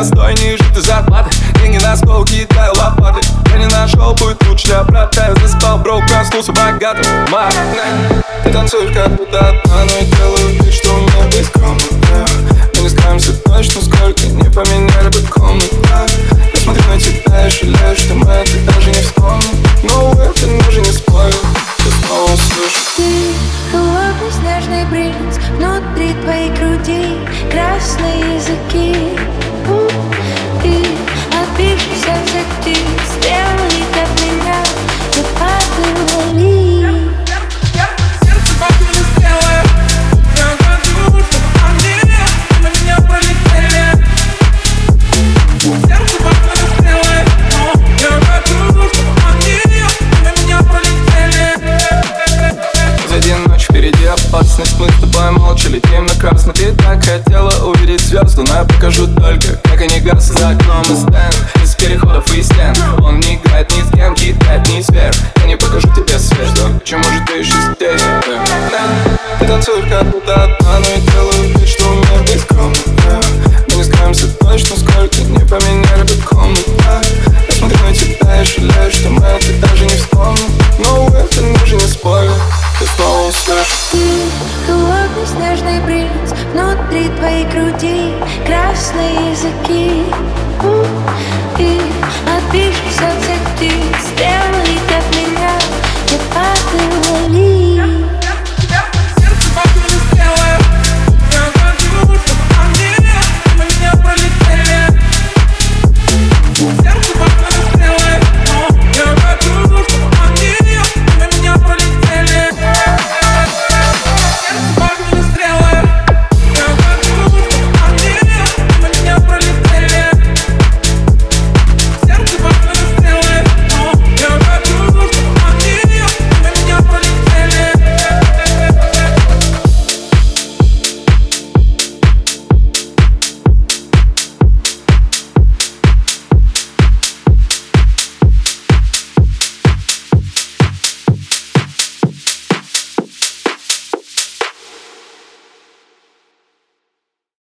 простой, ниже ты зарплаты. Деньги на стол, кидаю лопаты. Я не нашел, будет лучше для брата Я заспал, бро, проснулся богатым Мак, ты танцуешь как будто одна Но я делаю вид, что у меня есть комната Мы не скроемся точно, сколько не поменяли бы комнату Я смотрю на тебя и жалею, что мы это даже не вспомним. Но no, ты даже не спорил, ты снова слышу Ты холодный снежный принц Внутри твоей груди. Красные опасность Мы с тобой молча летим на красный Ты так хотела увидеть звезду Но я покажу только, как они гаснут За окном и стенд, из переходов и стен. Он не играет ни с кем, кидает ни сверх. Я не покажу тебе холодный снежный принц Внутри твоей груди красные языки. И отбившись от всех птиц